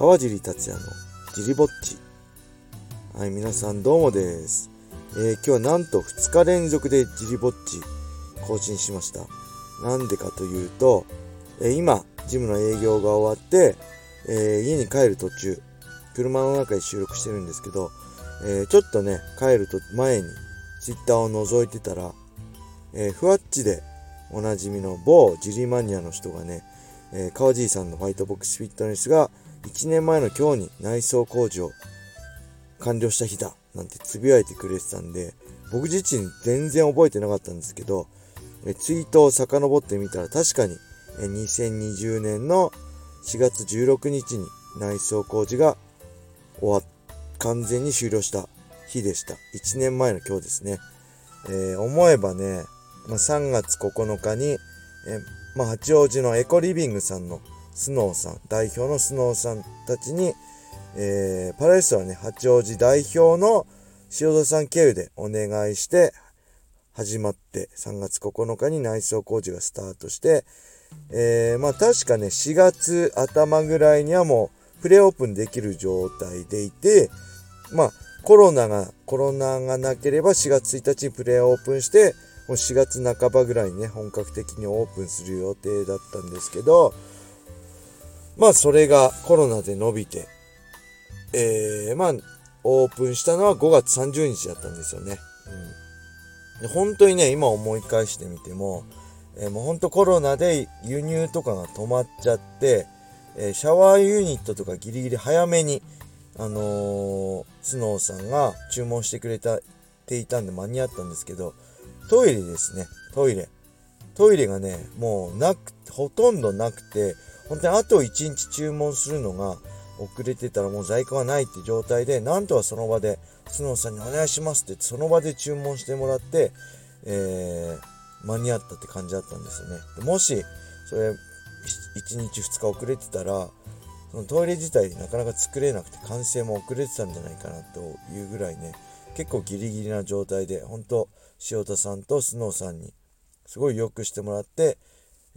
川尻達也のジリぼっち。はい、皆さんどうもです。えー、今日はなんと2日連続でジリぼっち更新しました。なんでかというと、えー、今、ジムの営業が終わって、えー、家に帰る途中、車の中で収録してるんですけど、えちょっとね、帰ると前に Twitter を覗いてたら、えふわっちでおなじみの某ジリマニアの人がね、え川尻さんのファイトボックスフィットネスが1年前の今日に内装工事を完了した日だなんてつぶやいてくれてたんで、僕自身全然覚えてなかったんですけど、えツイートを遡ってみたら確かにえ2020年の4月16日に内装工事が終わっ、完全に終了した日でした。1年前の今日ですね。えー、思えばね、まあ、3月9日に、えまあ、八王子のエコリビングさんのスノーさん、代表のスノーさんたちに、えー、パラレストはね、八王子代表の塩田さん経由でお願いして始まって3月9日に内装工事がスタートして、えー、まあ確かね4月頭ぐらいにはもうプレオープンできる状態でいてまあコロナがコロナがなければ4月1日にプレオープンしてう4月半ばぐらいにね本格的にオープンする予定だったんですけどまあそれがコロナで伸びて、えー、まあオープンしたのは5月30日だったんですよね。うん、で本当にね、今思い返してみても、えー、もう本当コロナで輸入とかが止まっちゃって、えー、シャワーユニットとかギリギリ早めに、あのー、スノーさんが注文してくれたていたんで間に合ったんですけど、トイレですね、トイレ。トイレがね、もうなく、ほとんどなくて、本当にあと1日注文するのが遅れてたらもう在庫がないって状態で、なんとかその場で、スノーさんにお願いしますってその場で注文してもらって、えー、間に合ったって感じだったんですよね。もし、それ、1日2日遅れてたら、そのトイレ自体なかなか作れなくて完成も遅れてたんじゃないかなというぐらいね、結構ギリギリな状態で、本当塩田さんとスノーさんにすごい良くしてもらって、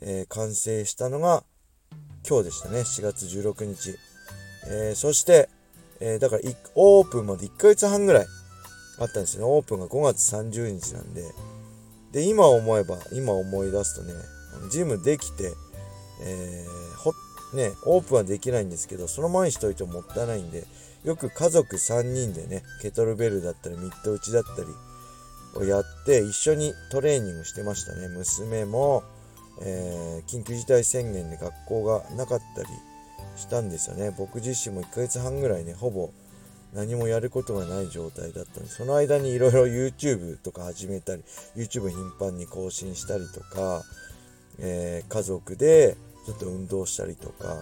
えー、完成したのが今日でしたね、4月16日。えー、そして、えー、だからオープンまで1ヶ月半ぐらいあったんですよね。オープンが5月30日なんで。で、今思えば、今思い出すとね、ジムできて、えー、ね、オープンはできないんですけど、その前にしといてももったいないんで、よく家族3人でね、ケトルベルだったり、ミッド打ちだったりをやって、一緒にトレーニングしてましたね。娘も、えー、緊急事態宣言で学校がなかったりしたんですよね。僕自身も1ヶ月半ぐらいね、ほぼ何もやることがない状態だったんで、その間にいろいろ YouTube とか始めたり、YouTube 頻繁に更新したりとか、えー、家族でちょっと運動したりとか、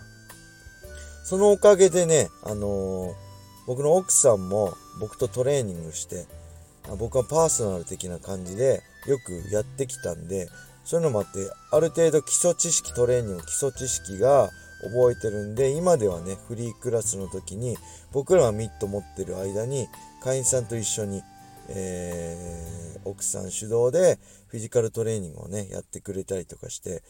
そのおかげでね、あのー、僕の奥さんも僕とトレーニングして、僕はパーソナル的な感じでよくやってきたんで、そういうのもあって、ある程度基礎知識、トレーニング、基礎知識が覚えてるんで、今ではね、フリークラスの時に、僕らがミット持ってる間に、会員さんと一緒に、えー、奥さん主導でフィジカルトレーニングをね、やってくれたりとかして、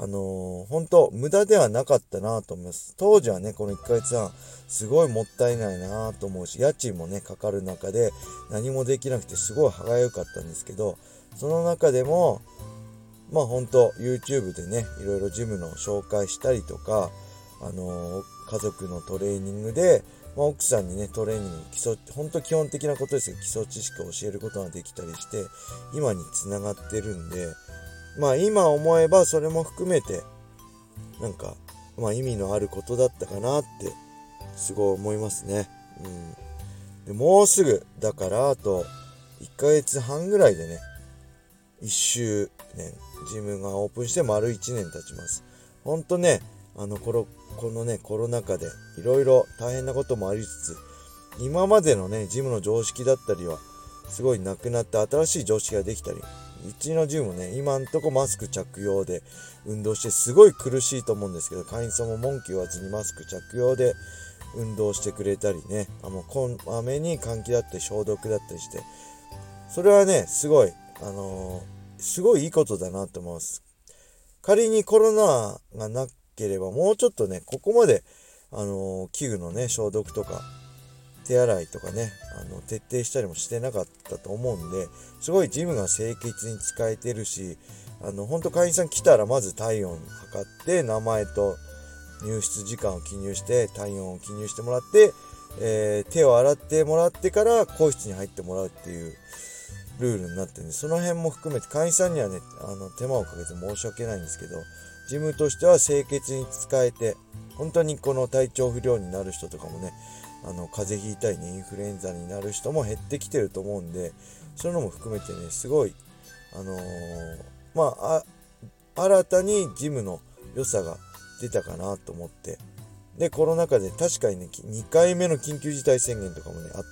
あのー、本当無駄ではなかったなと思います。当時はね、この1ヶ月半、すごいもったいないなと思うし、家賃もね、かかる中で何もできなくてすごい歯がゆかったんですけど、その中でも、まあ本当 YouTube でね、いろいろジムの紹介したりとか、あのー、家族のトレーニングで、まあ、奥さんにね、トレーニング、基礎、本当基本的なことですけど、基礎知識を教えることができたりして、今につながってるんで、まあ今思えばそれも含めて、なんか、まあ意味のあることだったかなって、すごい思いますね。うん。でもうすぐ、だからあと、1ヶ月半ぐらいでね、1周年、ジムがオープンして丸1年経ちます。ほんとね、あのこの、このね、コロナ禍でいろいろ大変なこともありつつ、今までのね、ジムの常識だったりは、すごいなくなって新しい常識ができたり、うちのジムもね、今んとこマスク着用で運動してすごい苦しいと思うんですけど、会員さんも文句言わずにマスク着用で運動してくれたりね、あの、こまめに換気だったり消毒だったりして、それはね、すごい、あのーすごいいいことだなと思います。仮にコロナがなければもうちょっとね、ここまであの器具のね、消毒とか、手洗いとかね、あの、徹底したりもしてなかったと思うんで、すごいジムが清潔に使えてるし、あの、ほんと会員さん来たらまず体温測って、名前と入室時間を記入して、体温を記入してもらって、えー、手を洗ってもらってから更室に入ってもらうっていうルールになってるんで、その辺も含めて会員さんにはね、あの、手間をかけて申し訳ないんですけど、ジムとしては清潔に使えて、本当にこの体調不良になる人とかもね、あの、風邪ひいたりね、インフルエンザになる人も減ってきてると思うんで、そういうのも含めてね、すごい、あのー、まあ、新たにジムの良さが出たかなと思って、で、コロナ禍で確かにね、2回目の緊急事態宣言とかもね、あっ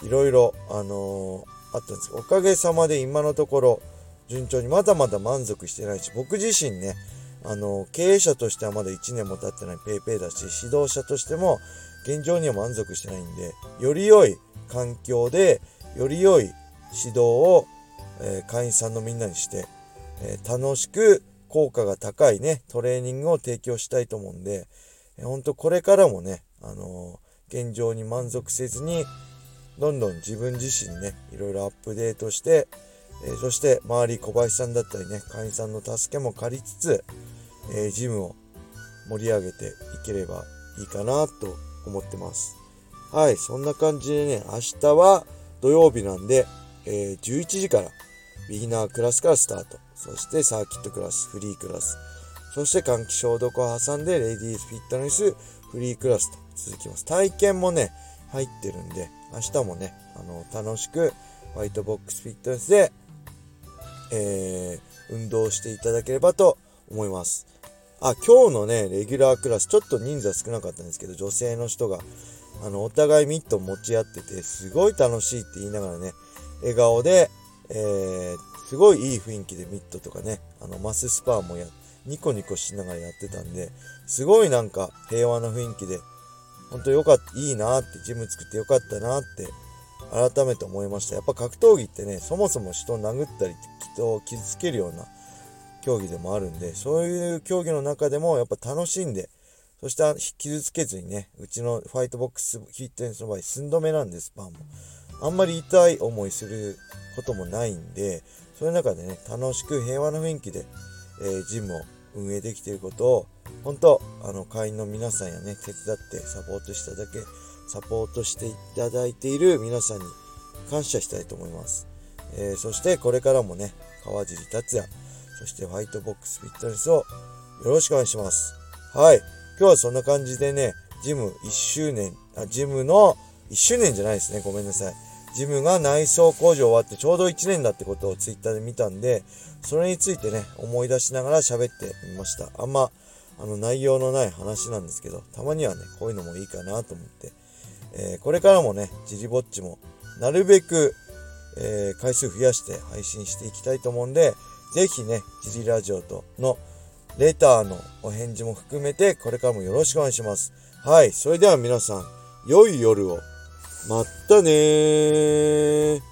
て、いろいろ、あのー、あったんです。けど、おかげさまで今のところ、順調にまだまだ満足してないし、僕自身ね、あの、経営者としてはまだ1年も経ってない PayPay だし、指導者としても現状には満足してないんで、より良い環境で、より良い指導を、えー、会員さんのみんなにして、えー、楽しく効果が高いね、トレーニングを提供したいと思うんで、えー、ほんとこれからもね、あのー、現状に満足せずに、どんどん自分自身ね、いろいろアップデートして、えそして周り小林さんだったりね、会員さんの助けも借りつつ、えジムを盛り上げていければいいかなと思ってます。はい、そんな感じでね、明日は土曜日なんで、えー、11時からビギナークラスからスタート。そしてサーキットクラス、フリークラス。そして換気消毒を挟んでレディースフィットネスフリークラスと続きます。体験もね、入ってるんで、明日もね、あの、楽しくホワイトボックスフィットネスで、えー、運動していただければと思います。あ、今日のね、レギュラークラス、ちょっと人数は少なかったんですけど、女性の人が、あの、お互いミット持ち合ってて、すごい楽しいって言いながらね、笑顔で、えー、すごいいい雰囲気でミットとかね、あの、マススパーもや、ニコニコしながらやってたんで、すごいなんか平和な雰囲気で、ほんとよかった、いいなって、ジム作ってよかったなって、改めて思いました。やっぱ格闘技ってね、そもそも人を殴ったり、人を傷つけるような競技でもあるんで、そういう競技の中でもやっぱ楽しんで、そして傷つけずにね、うちのファイトボックスフィットネスの場合、寸止めなんです、パンも。あんまり痛い思いすることもないんで、そういう中でね、楽しく平和な雰囲気で、えー、ジムを運営できていることを、本当あの、会員の皆さんやね、手伝ってサポートしただけ、サポートしていただいている皆さんに感謝したいと思います。えー、そしてこれからもね、川尻達也、そしてホワイトボックスフィットネスをよろしくお願いします。はい。今日はそんな感じでね、ジム1周年、あ、ジムの1周年じゃないですね。ごめんなさい。ジムが内装工事終わってちょうど1年だってことをツイッターで見たんで、それについてね、思い出しながら喋ってみました。あんま、あの、内容のない話なんですけど、たまにはね、こういうのもいいかなと思って、えー、これからもね、ジリぼっちも、なるべく、えー、回数増やして配信していきたいと思うんで、ぜひね、ジリラジオとのレターのお返事も含めて、これからもよろしくお願いします。はい。それでは皆さん、良い夜を。まったねー。